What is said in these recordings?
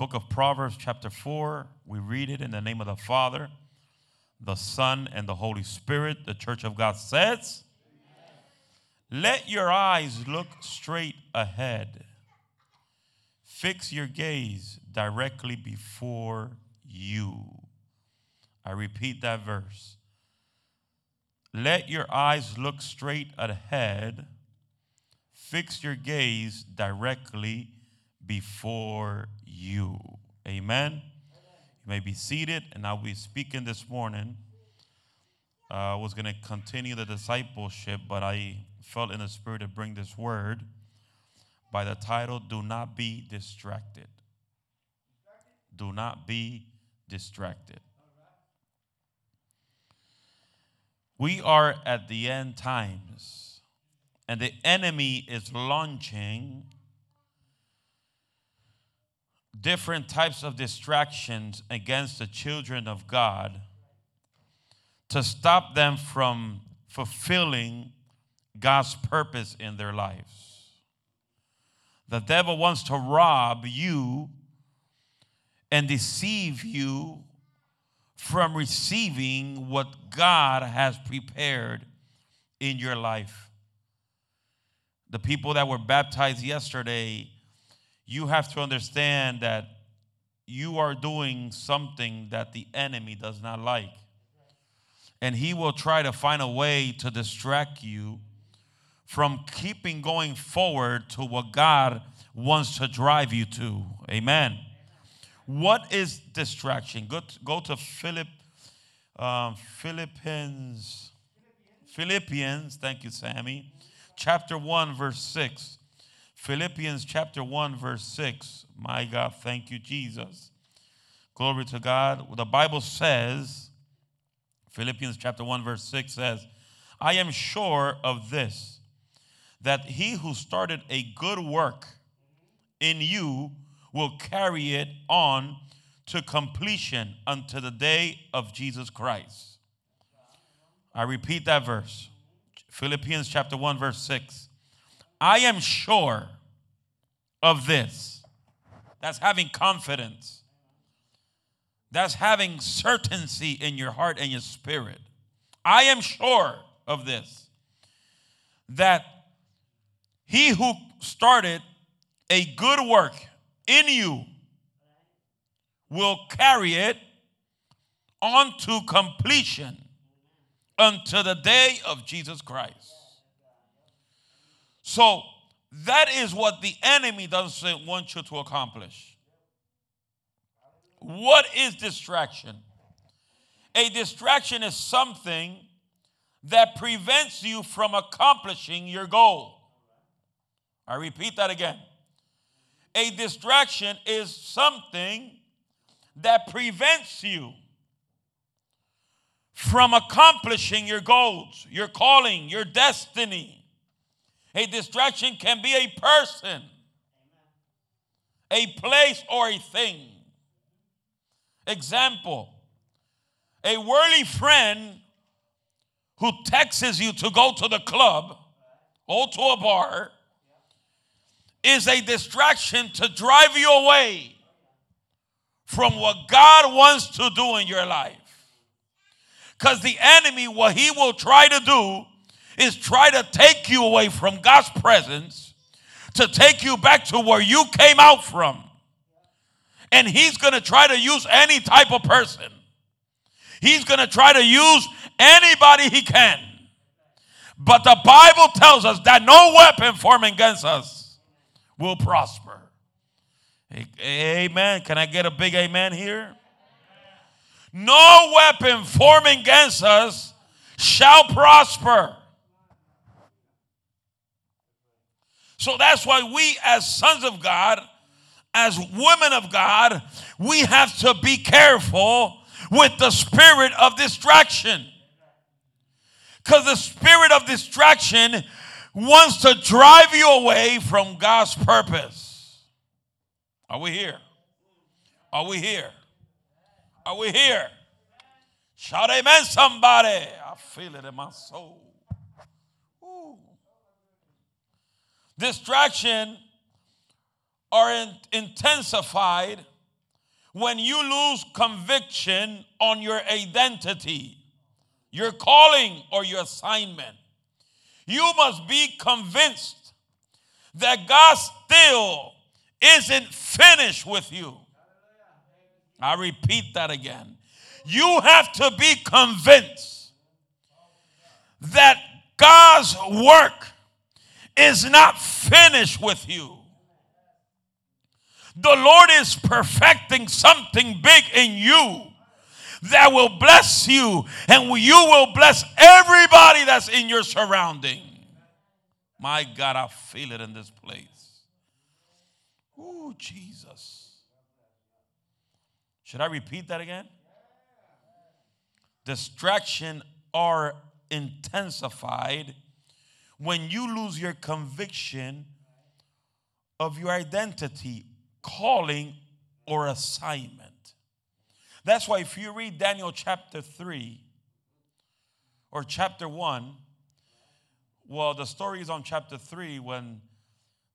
book of Proverbs, chapter 4. We read it in the name of the Father, the Son, and the Holy Spirit. The church of God says, Let your eyes look straight ahead. Fix your gaze directly before you. I repeat that verse. Let your eyes look straight ahead. Fix your gaze directly before you. Amen. You may be seated, and I'll be speaking this morning. Uh, I was going to continue the discipleship, but I felt in the spirit to bring this word by the title Do Not Be Distracted. Do not be distracted. We are at the end times, and the enemy is launching different types of distractions against the children of God to stop them from fulfilling God's purpose in their lives. The devil wants to rob you and deceive you from receiving what God has prepared in your life. The people that were baptized yesterday, you have to understand that you are doing something that the enemy does not like. And he will try to find a way to distract you from keeping going forward to what God wants to drive you to. Amen. What is distraction? Go to, go to Philip, um, Philippians, Philippians, thank you, Sammy. Chapter 1, verse 6. Philippians chapter 1, verse 6. My God, thank you, Jesus. Glory to God. The Bible says, Philippians chapter 1, verse 6 says, I am sure of this, that he who started a good work in you will carry it on to completion unto the day of Jesus Christ. I repeat that verse. Philippians chapter 1 verse 6. I am sure of this. That's having confidence. That's having certainty in your heart and your spirit. I am sure of this that he who started a good work in you will carry it on to completion unto the day of Jesus Christ. So that is what the enemy doesn't want you to accomplish. What is distraction? A distraction is something that prevents you from accomplishing your goal. I repeat that again. A distraction is something that prevents you from accomplishing your goals, your calling, your destiny. A distraction can be a person, a place, or a thing. Example a worldly friend who texts you to go to the club or to a bar is a distraction to drive you away from what God wants to do in your life. Because the enemy, what he will try to do is try to take you away from God's presence, to take you back to where you came out from. And he's going to try to use any type of person. He's going to try to use anybody he can. But the Bible tells us that no weapon formed against us will prosper. Amen. Can I get a big amen here? No weapon forming against us shall prosper. So that's why we, as sons of God, as women of God, we have to be careful with the spirit of distraction. Because the spirit of distraction wants to drive you away from God's purpose. Are we here? Are we here? Are we here? Shout amen, somebody. I feel it in my soul. Distraction are in, intensified when you lose conviction on your identity, your calling, or your assignment. You must be convinced that God still isn't finished with you. I repeat that again. You have to be convinced that God's work is not finished with you. The Lord is perfecting something big in you that will bless you and you will bless everybody that's in your surrounding. My God, I feel it in this place. Oh, Jesus. Should I repeat that again? Distraction are intensified when you lose your conviction of your identity, calling, or assignment. That's why if you read Daniel chapter 3 or chapter 1, well, the story is on chapter 3 when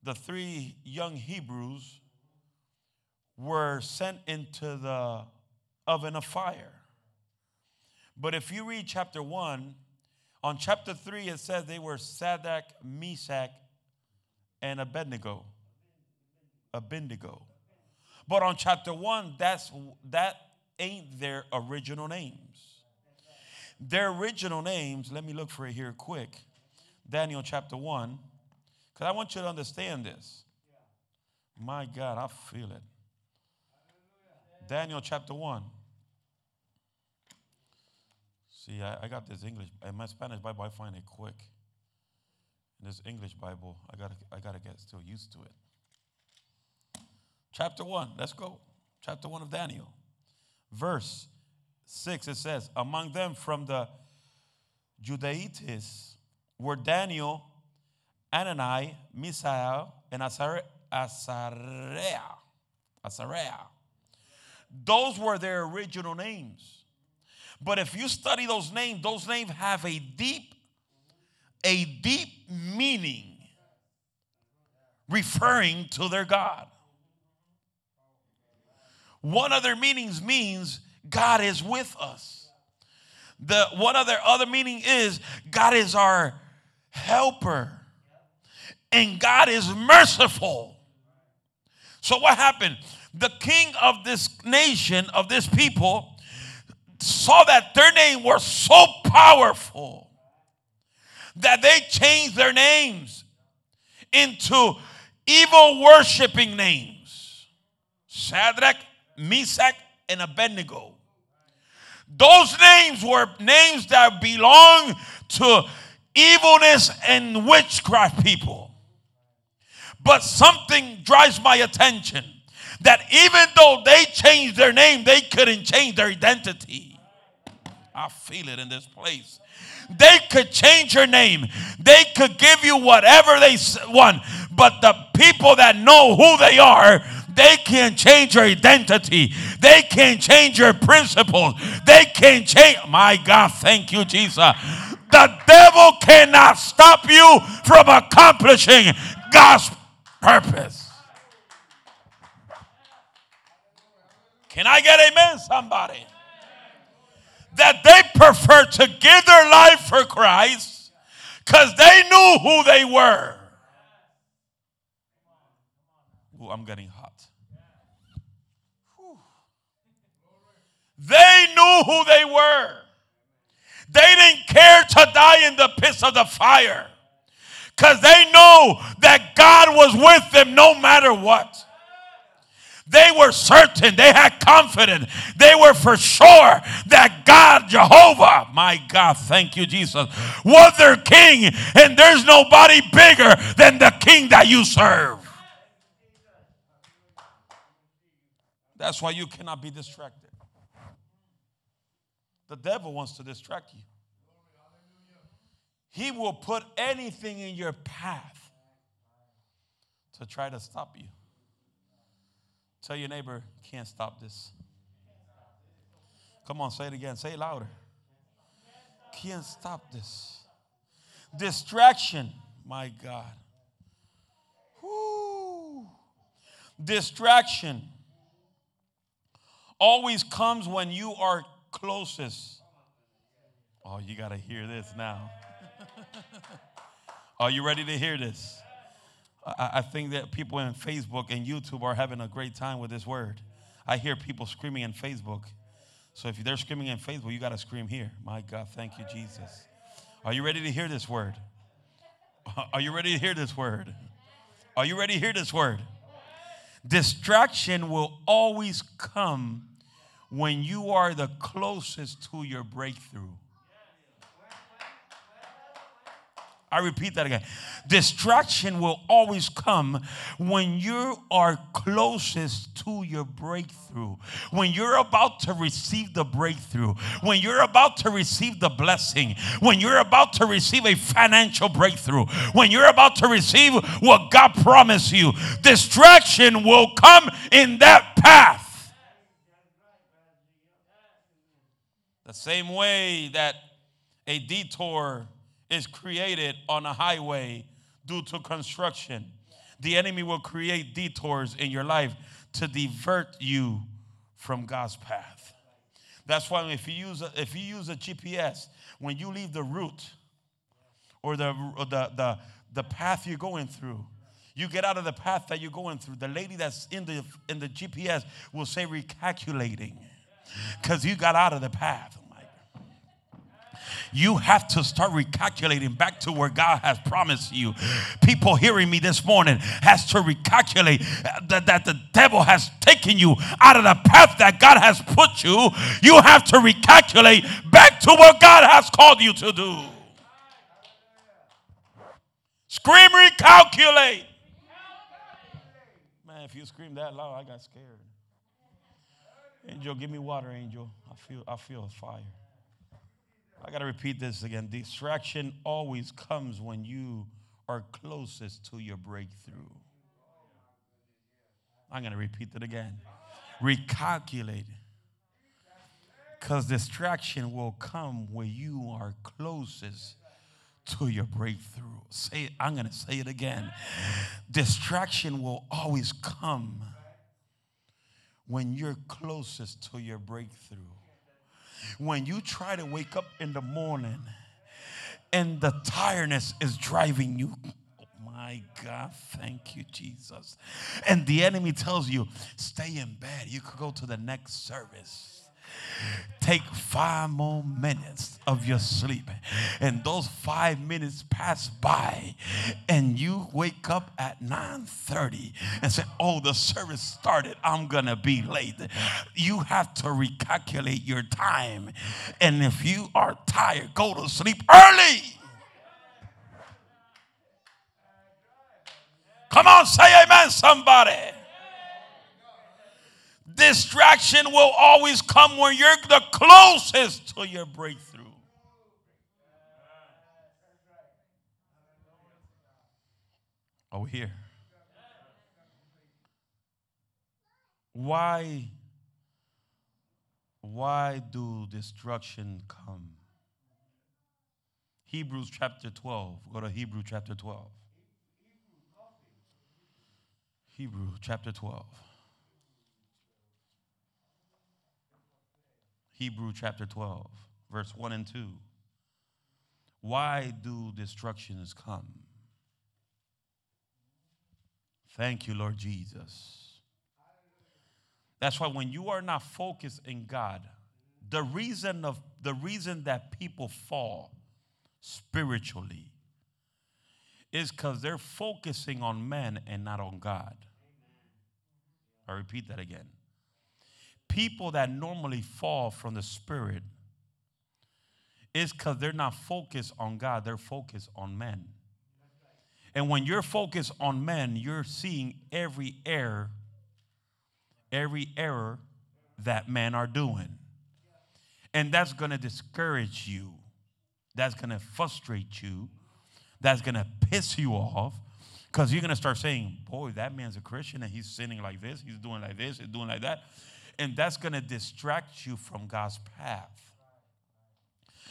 the three young Hebrews were sent into the oven of fire. But if you read chapter 1, on chapter 3, it says they were Shadrach, Meshach, and Abednego. Abednego. But on chapter 1, that's, that ain't their original names. Their original names, let me look for it here quick. Daniel chapter 1, because I want you to understand this. My God, I feel it. Daniel chapter 1. See, I, I got this English, in my Spanish Bible, I find it quick. In this English Bible, I gotta, I gotta get still used to it. Chapter 1, let's go. Chapter 1 of Daniel. Verse 6, it says, Among them from the Judaitists were Daniel, Anani, Misael, and Azariah. Azariah. Those were their original names. But if you study those names, those names have a deep, a deep meaning referring to their God. One of their meanings means God is with us. The one of their other meaning is God is our helper. And God is merciful. So what happened? The king of this nation, of this people, saw that their name were so powerful that they changed their names into evil worshiping names Shadrach, Meshach, and Abednego. Those names were names that belong to evilness and witchcraft people. But something drives my attention that even though they changed their name, they couldn't change their identity. I feel it in this place. They could change your name. They could give you whatever they want. But the people that know who they are, they can't change your identity. They can't change your principles. They can't change. My God, thank you, Jesus. The devil cannot stop you from accomplishing God's purpose. Can I get amen, somebody? That they prefer to give their life for Christ because they knew who they were. Ooh, I'm getting hot. Whew. They knew who they were. They didn't care to die in the pits of the fire because they know that God was with them no matter what. They were certain, they had confidence, they were for sure that God, Jehovah, my God, thank you, Jesus, was their king, and there's nobody bigger than the king that you serve. That's why you cannot be distracted. The devil wants to distract you. He will put anything in your path to try to stop you. Tell your neighbor, can't stop this. Come on, say it again. Say it louder. Can't stop this. Distraction, my God. Woo. Distraction always comes when you are closest. Oh, you got to hear this now. are you ready to hear this? I, think that people in Facebook and YouTube are having a great time with this word. I hear people screaming in Facebook. So if they're screaming in Facebook, you got to scream here. My God, thank you, Jesus. Are you ready to hear this word? Are you ready to hear this word? Are you ready to hear this word? Distraction will always come when you are the closest to your breakthrough. I repeat that again. Distraction will always come when you are closest to your breakthrough. When you're about to receive the breakthrough. When you're about to receive the blessing. When you're about to receive a financial breakthrough. When you're about to receive what God promised you. Distraction will come in that path. The same way that a detour is created on a highway due to construction. The enemy will create detours in your life to divert you from God's path. That's why if you use a, if you use a GPS, when you leave the route or the, or the, the, the path you're going through, you get out of the path that you're going through. The lady that's in the in the GPS will say recalculating because you got out of the path you have to start recalculating back to where God has promised you. People hearing me this morning has to recalculate that, that the devil has taken you out of the path that God has put you. You have to recalculate back to what God has called you to do. Scream, recalculate. Man, if you scream that loud, I got scared. Angel, give me water, Angel. I feel I feel a fire. I got to repeat this again. Distraction always comes when you are closest to your breakthrough. I'm going to repeat it again. Recalculate. Because distraction will come when you are closest to your breakthrough. Say it, I'm going to say it again. Distraction will always come when you're closest to your breakthrough when you try to wake up in the morning and the tiredness is driving you oh my God, thank you, Jesus. And the enemy tells you, stay in bed. You could go to the next service. Take five more minutes of your sleep, and those five minutes pass by, and you wake up at 9:30 and say, "Oh, the service started. I'm gonna be late." You have to recalculate your time, and if you are tired, go to sleep early. Come on, say amen, somebody. Distraction will always come when you're the closest to your breakthrough. Are we here? Why, why do destruction come? Hebrews chapter 12. Go to Hebrew chapter 12. Hebrew chapter 12. Hebrew chapter 12, verse 1 and 2. Why do destructions come? Thank you, Lord Jesus. That's why when you are not focused in God, the reason of the reason that people fall spiritually is because they're focusing on men and not on God. I repeat that again people that normally fall from the Spirit is because they're not focused on God, they're focused on men. And when you're focused on men, you're seeing every error, every error that men are doing. And that's going to discourage you. That's going to frustrate you. That's going to piss you off because you're going to start saying, Boy, that man's a Christian and he's sinning like this, he's doing like this, he's doing like that and that's going to distract you from God's path.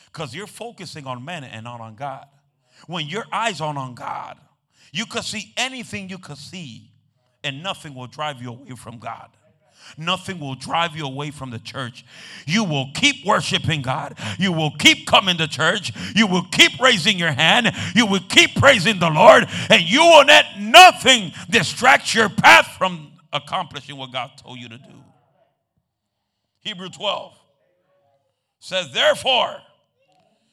Because you're focusing on men and not on God. When your eyes are on God, you could see anything you could see, and nothing will drive you away from God. nothing will drive you away from the church. You will keep worshiping God. You will keep coming to church. You will keep raising your hand. You will keep praising the Lord. And you will let nothing distract your path from accomplishing what God told you to do. Hebrew 12 says, Therefore,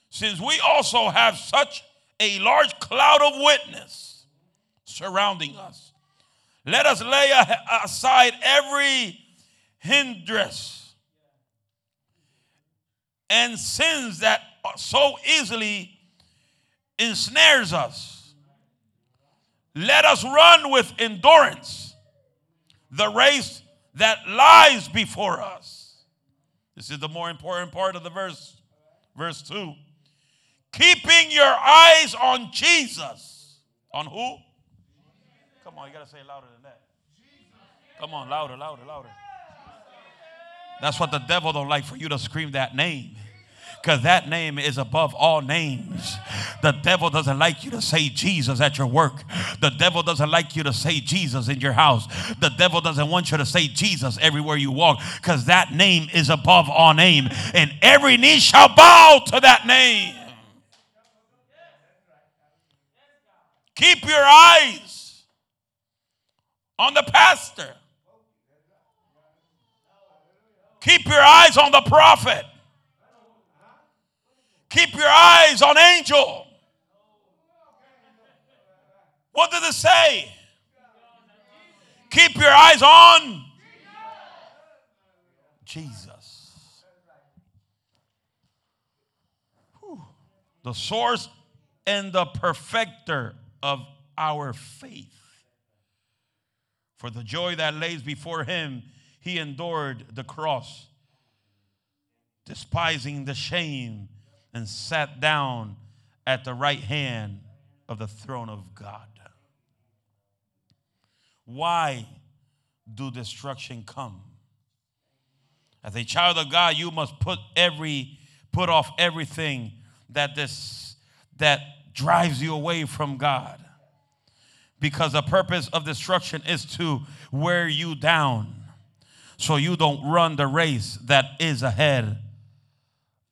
since we also have such a large cloud of witness surrounding us, let us lay aside every hindrance and sins that so easily ensnares us. Let us run with endurance the race that lies before us. This is the more important part of the verse. Verse 2. Keeping your eyes on Jesus. On who? Come on, you got to say louder than that. Come on, louder, louder, louder. That's what the devil don't like for you to scream that name. Because that name is above all names. The devil doesn't like you to say Jesus at your work. The devil doesn't like you to say Jesus in your house. The devil doesn't want you to say Jesus everywhere you walk because that name is above all name. And every knee shall bow to that name. Keep your eyes on the pastor. Keep your eyes on the prophet. Keep your eyes on angel. What did it say? Keep your eyes on Jesus. Whew. The source and the perfecter of our faith. For the joy that lays before him, he endured the cross, despising the shame, and sat down at the right hand of the throne of God. Why do destruction come? As a child of God, you must put every put off everything that this that drives you away from God because the purpose of destruction is to wear you down so you don't run the race that is ahead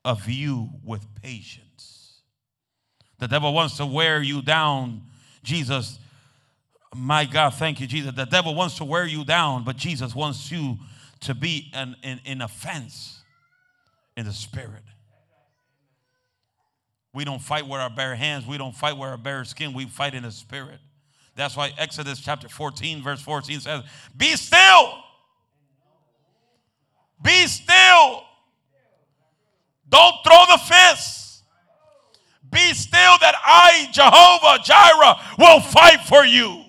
of you with patience. The devil wants to wear you down. Jesus, my God, thank you, Jesus. The devil wants to wear you down, but Jesus wants you to be an, in, in offense in the spirit. We don't fight with our bare hands. We don't fight with our bare skin. We fight in the spirit. That's why Exodus chapter 14, verse 14 says, Be still. Be still. Don't throw the fist. Be still that I, Jehovah Jireh, will fight for you.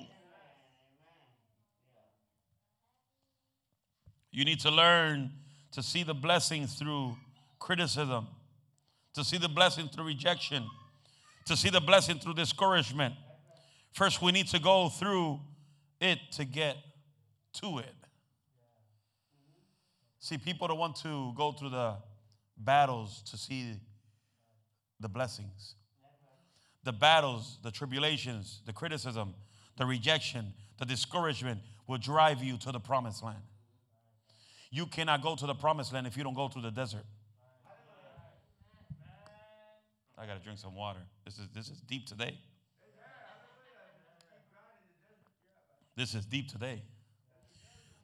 You need to learn to see the blessings through criticism, to see the blessing through rejection, to see the blessing through discouragement First, we need to go through it to get to it. See, people don't want to go through the battles to see the blessings. The battles, the tribulations, the criticism, the rejection, the discouragement will drive you to the promised land. You cannot go to the promised land if you don't go through the desert. I got to drink some water. This is, this is deep today. This is deep today.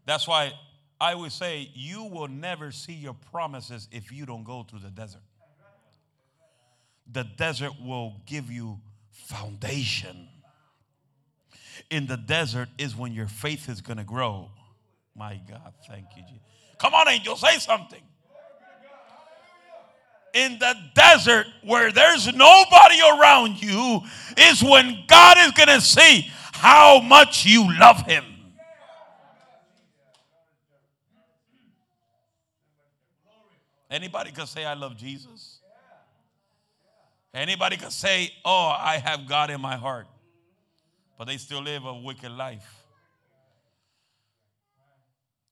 That's why I would say you will never see your promises if you don't go through the desert. The desert will give you foundation. In the desert is when your faith is going to grow. My God, thank you, Jesus. Come on, angel, say something. In the desert where there's nobody around you is when God is going to see how much you love him. Anybody can say, I love Jesus. Anybody can say, Oh, I have God in my heart. But they still live a wicked life.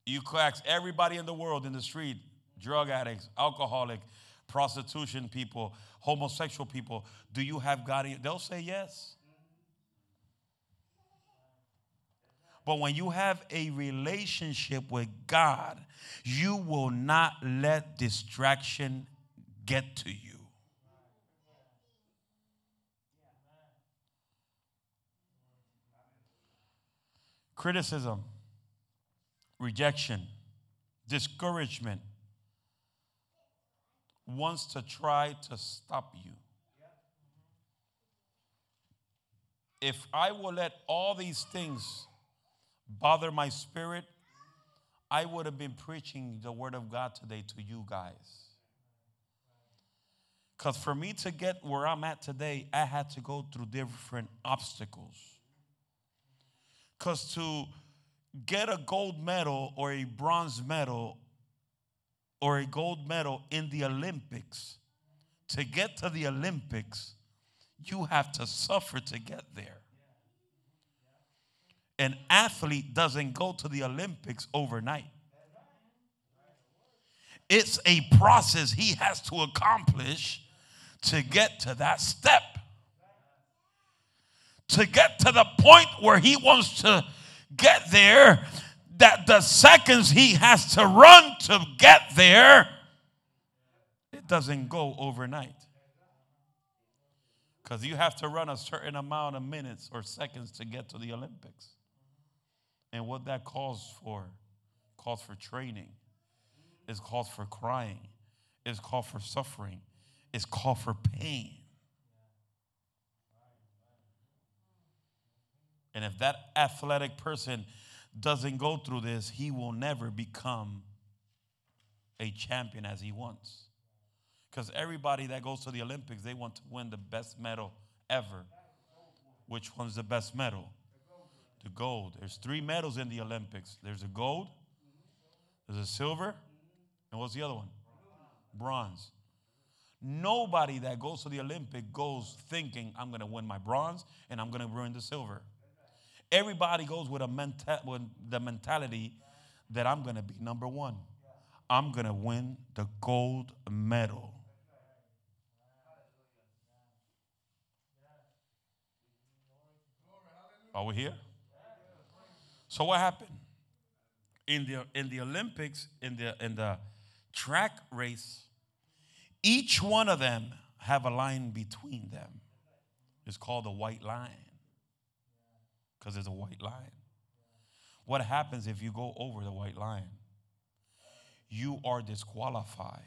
You ask everybody in the world in the street drug addicts, alcoholic, prostitution people, homosexual people do you have God in They'll say yes. But when you have a relationship with God, you will not let distraction get to you. Criticism, rejection, discouragement wants to try to stop you. If I will let all these things bother my spirit, I would have been preaching the word of God today to you guys. Because for me to get where I'm at today, I had to go through different obstacles. Because to get a gold medal or a bronze medal or a gold medal in the Olympics, to get to the Olympics, you have to suffer to get there. An athlete doesn't go to the Olympics overnight. It's a process he has to accomplish to get to that step. To get to the point where he wants to get there, that the seconds he has to run to get there, it doesn't go overnight. Because you have to run a certain amount of minutes or seconds to get to the Olympics. And what that calls for calls for training, is calls for crying, is called for suffering, is called for pain. And if that athletic person doesn't go through this, he will never become a champion as he wants. Because everybody that goes to the Olympics, they want to win the best medal ever. Which one's the best medal? The gold. There's three medals in the Olympics there's a gold, there's a silver, and what's the other one? Bronze. Nobody that goes to the Olympic goes thinking, I'm going to win my bronze and I'm going to win the silver. Everybody goes with, a menta- with the mentality that I'm going to be number one. I'm going to win the gold medal. Are we here? So what happened? In the in the Olympics, in the in the track race, each one of them have a line between them. It's called the white line. Because there's a white line. What happens if you go over the white line? You are disqualified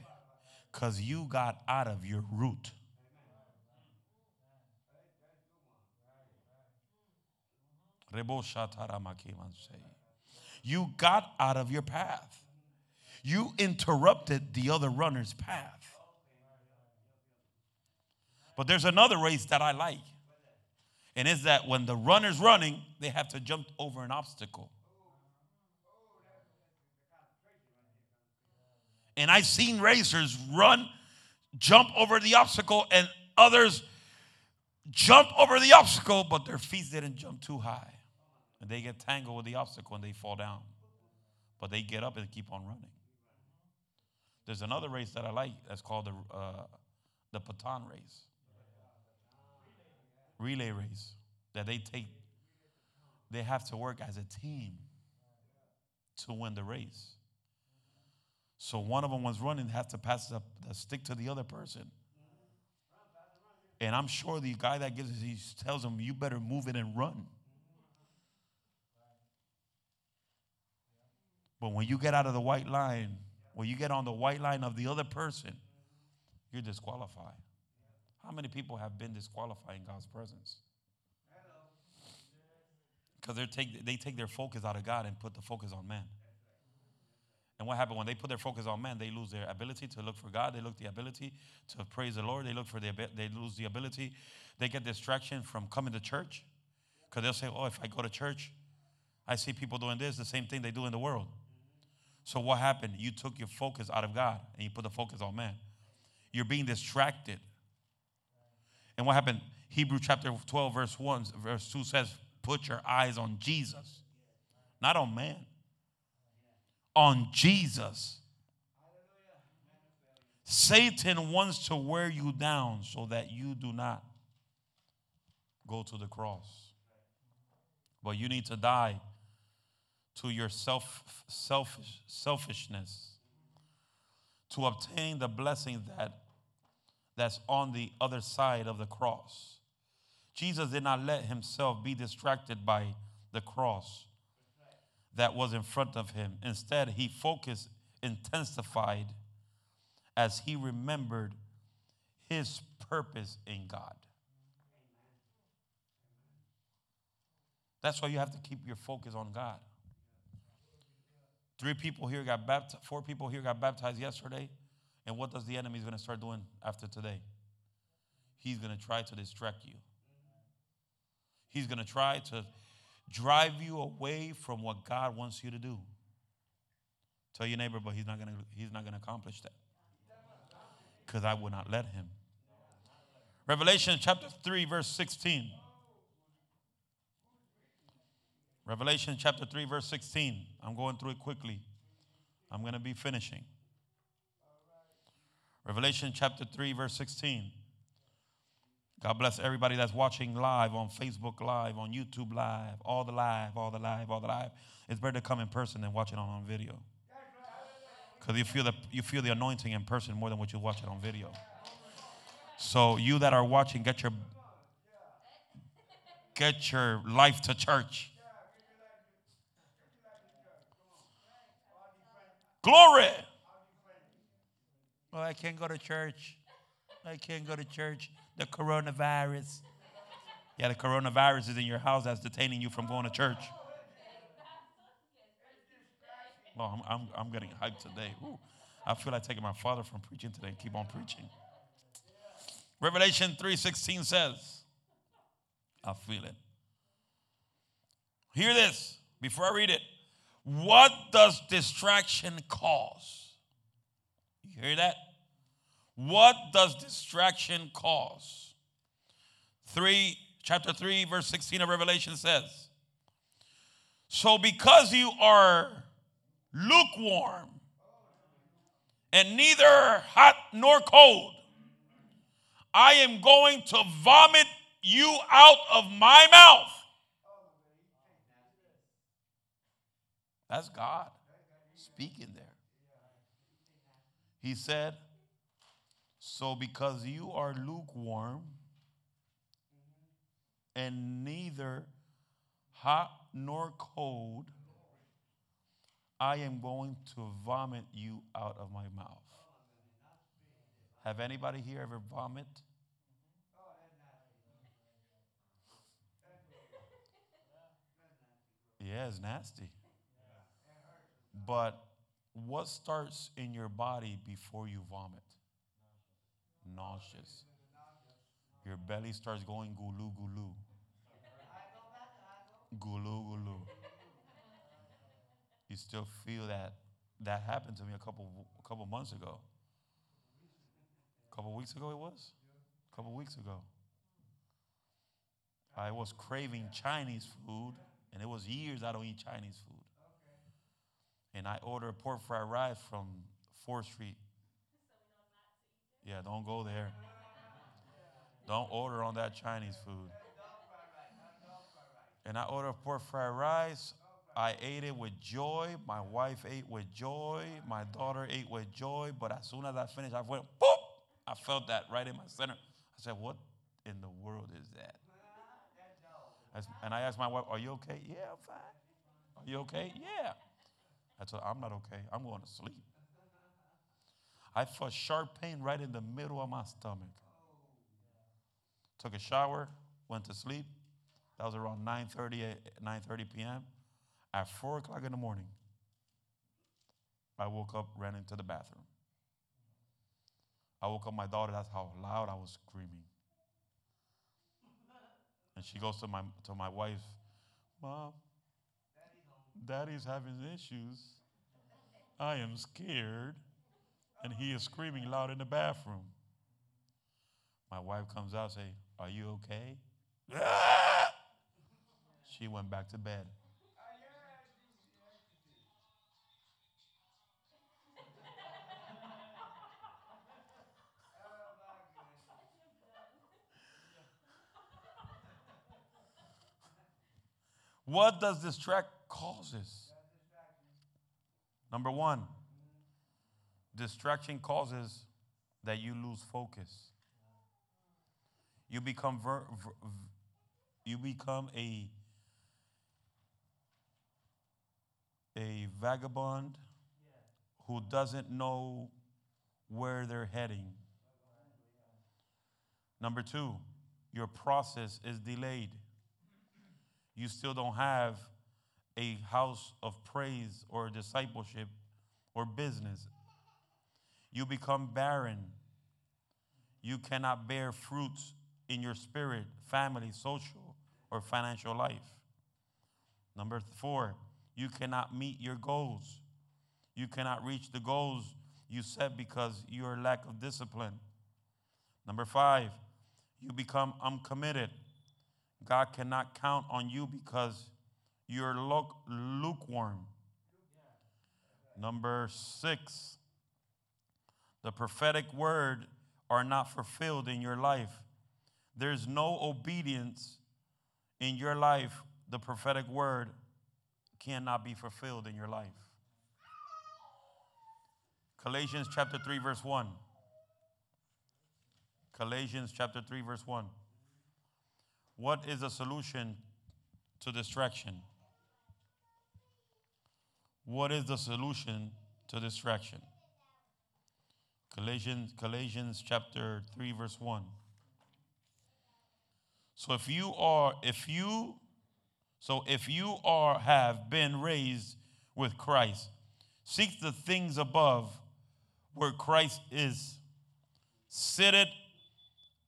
because you got out of your route. You got out of your path. You interrupted the other runner's path. But there's another race that I like. And it's that when the runner's running, they have to jump over an obstacle. And I've seen racers run, jump over the obstacle, and others jump over the obstacle, but their feet didn't jump too high. And they get tangled with the obstacle and they fall down. But they get up and keep on running. There's another race that I like that's called the, uh, the Baton race. Relay race. That they take, they have to work as a team to win the race. So one of them was running, has to pass the, uh, the stick to the other person. And I'm sure the guy that gives it, he tells him, you better move it and run. But when you get out of the white line, when you get on the white line of the other person, you're disqualified. How many people have been disqualified in God's presence? Because they take, they take their focus out of God and put the focus on man. And what happened when they put their focus on man? They lose their ability to look for God. They look the ability to praise the Lord. They look for the they lose the ability. They get distraction from coming to church because they'll say, "Oh, if I go to church, I see people doing this, the same thing they do in the world." So what happened? You took your focus out of God and you put the focus on man. You're being distracted. And what happened? Hebrew chapter 12, verse 1, verse 2 says, Put your eyes on Jesus, not on man, on Jesus. Satan wants to wear you down so that you do not go to the cross. But you need to die to your self, selfish, selfishness to obtain the blessing that, that's on the other side of the cross. Jesus did not let himself be distracted by the cross that was in front of him. Instead, he focused, intensified as he remembered his purpose in God. That's why you have to keep your focus on God. Three people here got baptized, four people here got baptized yesterday. And what does the enemy is going to start doing after today? He's going to try to distract you. He's going to try to drive you away from what God wants you to do. Tell your neighbor, but he's not going to he's not going to accomplish that. Cuz I will not let him. Revelation chapter 3 verse 16. Revelation chapter 3, verse 16. I'm going through it quickly. I'm going to be finishing. Revelation chapter 3, verse 16. God bless everybody that's watching live on Facebook Live, on YouTube Live, all the live, all the live, all the live. It's better to come in person than watch it on, on video. Because you feel the you feel the anointing in person more than what you watch it on video. So you that are watching, get your get your life to church. Glory. Oh, I can't go to church. I can't go to church. The coronavirus. Yeah, the coronavirus is in your house that's detaining you from going to church. Well, I'm, I'm, I'm getting hyped today. Ooh, I feel like taking my father from preaching today and keep on preaching. Revelation 3.16 says, I feel it. Hear this before I read it. What does distraction cause? You hear that? What does distraction cause? 3 chapter 3 verse 16 of Revelation says, "So because you are lukewarm and neither hot nor cold, I am going to vomit you out of my mouth." That's God speaking there. He said, So because you are lukewarm and neither hot nor cold, I am going to vomit you out of my mouth. Have anybody here ever vomit? Yeah, it's nasty. But what starts in your body before you vomit? Nauseous. Your belly starts going gulu gulu. Gulu gulu. You still feel that. That happened to me a couple a couple months ago. A couple weeks ago it was? A couple weeks ago. I was craving Chinese food, and it was years I don't eat Chinese food and I order a pork fried rice from 4th Street. Yeah, don't go there. Don't order on that Chinese food. And I ordered pork fried rice. I ate it with joy. My wife ate with joy. My daughter ate with joy. But as soon as I finished, I went, boop! I felt that right in my center. I said, What in the world is that? And I asked my wife, Are you okay? Yeah, I'm fine. Are you okay? Yeah. I told I'm not okay. I'm going to sleep. I felt sharp pain right in the middle of my stomach. Took a shower, went to sleep. That was around 9:30, 9:30 p.m. At four o'clock in the morning, I woke up, ran into the bathroom. I woke up my daughter. That's how loud I was screaming. And she goes to my to my wife, Mom, Daddy's having issues. I am scared. And he is screaming loud in the bathroom. My wife comes out and say, Are you okay? She went back to bed. What does distract causes? Number one, distraction causes that you lose focus. You become ver, ver, you become a a vagabond who doesn't know where they're heading. Number two, your process is delayed. You still don't have a house of praise or discipleship or business. You become barren. You cannot bear fruits in your spirit, family, social, or financial life. Number four, you cannot meet your goals. You cannot reach the goals you set because your lack of discipline. Number five, you become uncommitted. God cannot count on you because you're lukewarm. Number six, the prophetic word are not fulfilled in your life. There's no obedience in your life. The prophetic word cannot be fulfilled in your life. Galatians chapter 3, verse 1. Galatians chapter 3, verse 1. What is the solution to distraction? What is the solution to distraction? Galatians, Galatians chapter 3, verse 1. So if you are, if you, so if you are have been raised with Christ, seek the things above where Christ is, seated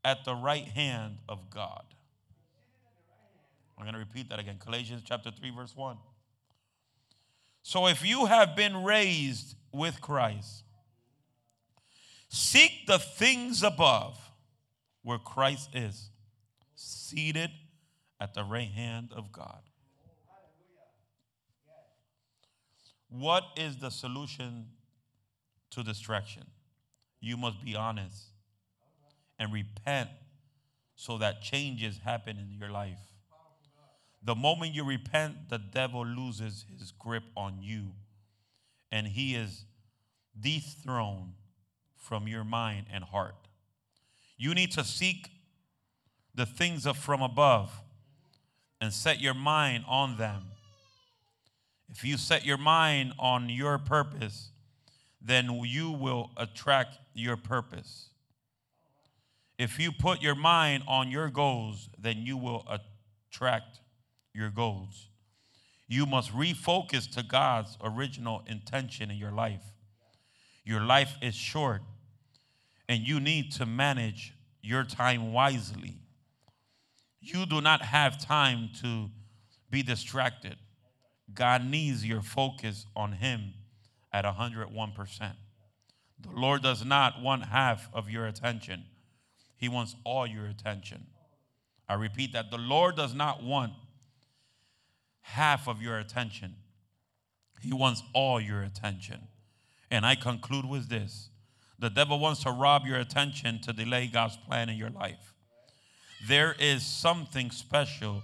at the right hand of God. I'm going to repeat that again. Galatians chapter 3, verse 1. So if you have been raised with Christ, seek the things above where Christ is, seated at the right hand of God. What is the solution to distraction? You must be honest and repent so that changes happen in your life. The moment you repent, the devil loses his grip on you and he is dethroned from your mind and heart. You need to seek the things of from above and set your mind on them. If you set your mind on your purpose, then you will attract your purpose. If you put your mind on your goals, then you will attract your goals. You must refocus to God's original intention in your life. Your life is short, and you need to manage your time wisely. You do not have time to be distracted. God needs your focus on Him at 101%. The Lord does not want half of your attention, He wants all your attention. I repeat that the Lord does not want half of your attention, He wants all your attention. And I conclude with this the devil wants to rob your attention to delay God's plan in your life. There is something special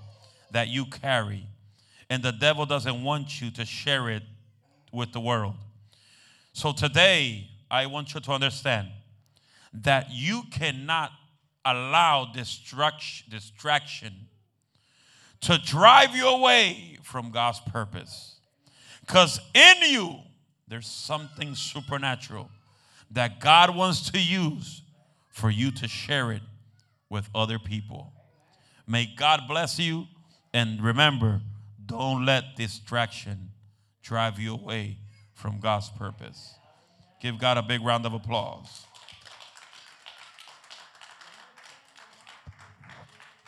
that you carry, and the devil doesn't want you to share it with the world. So today, I want you to understand that you cannot allow distraction, to drive you away from God's purpose. Because in you, there's something supernatural that God wants to use for you to share it with other people. May God bless you. And remember, don't let distraction drive you away from God's purpose. Give God a big round of applause.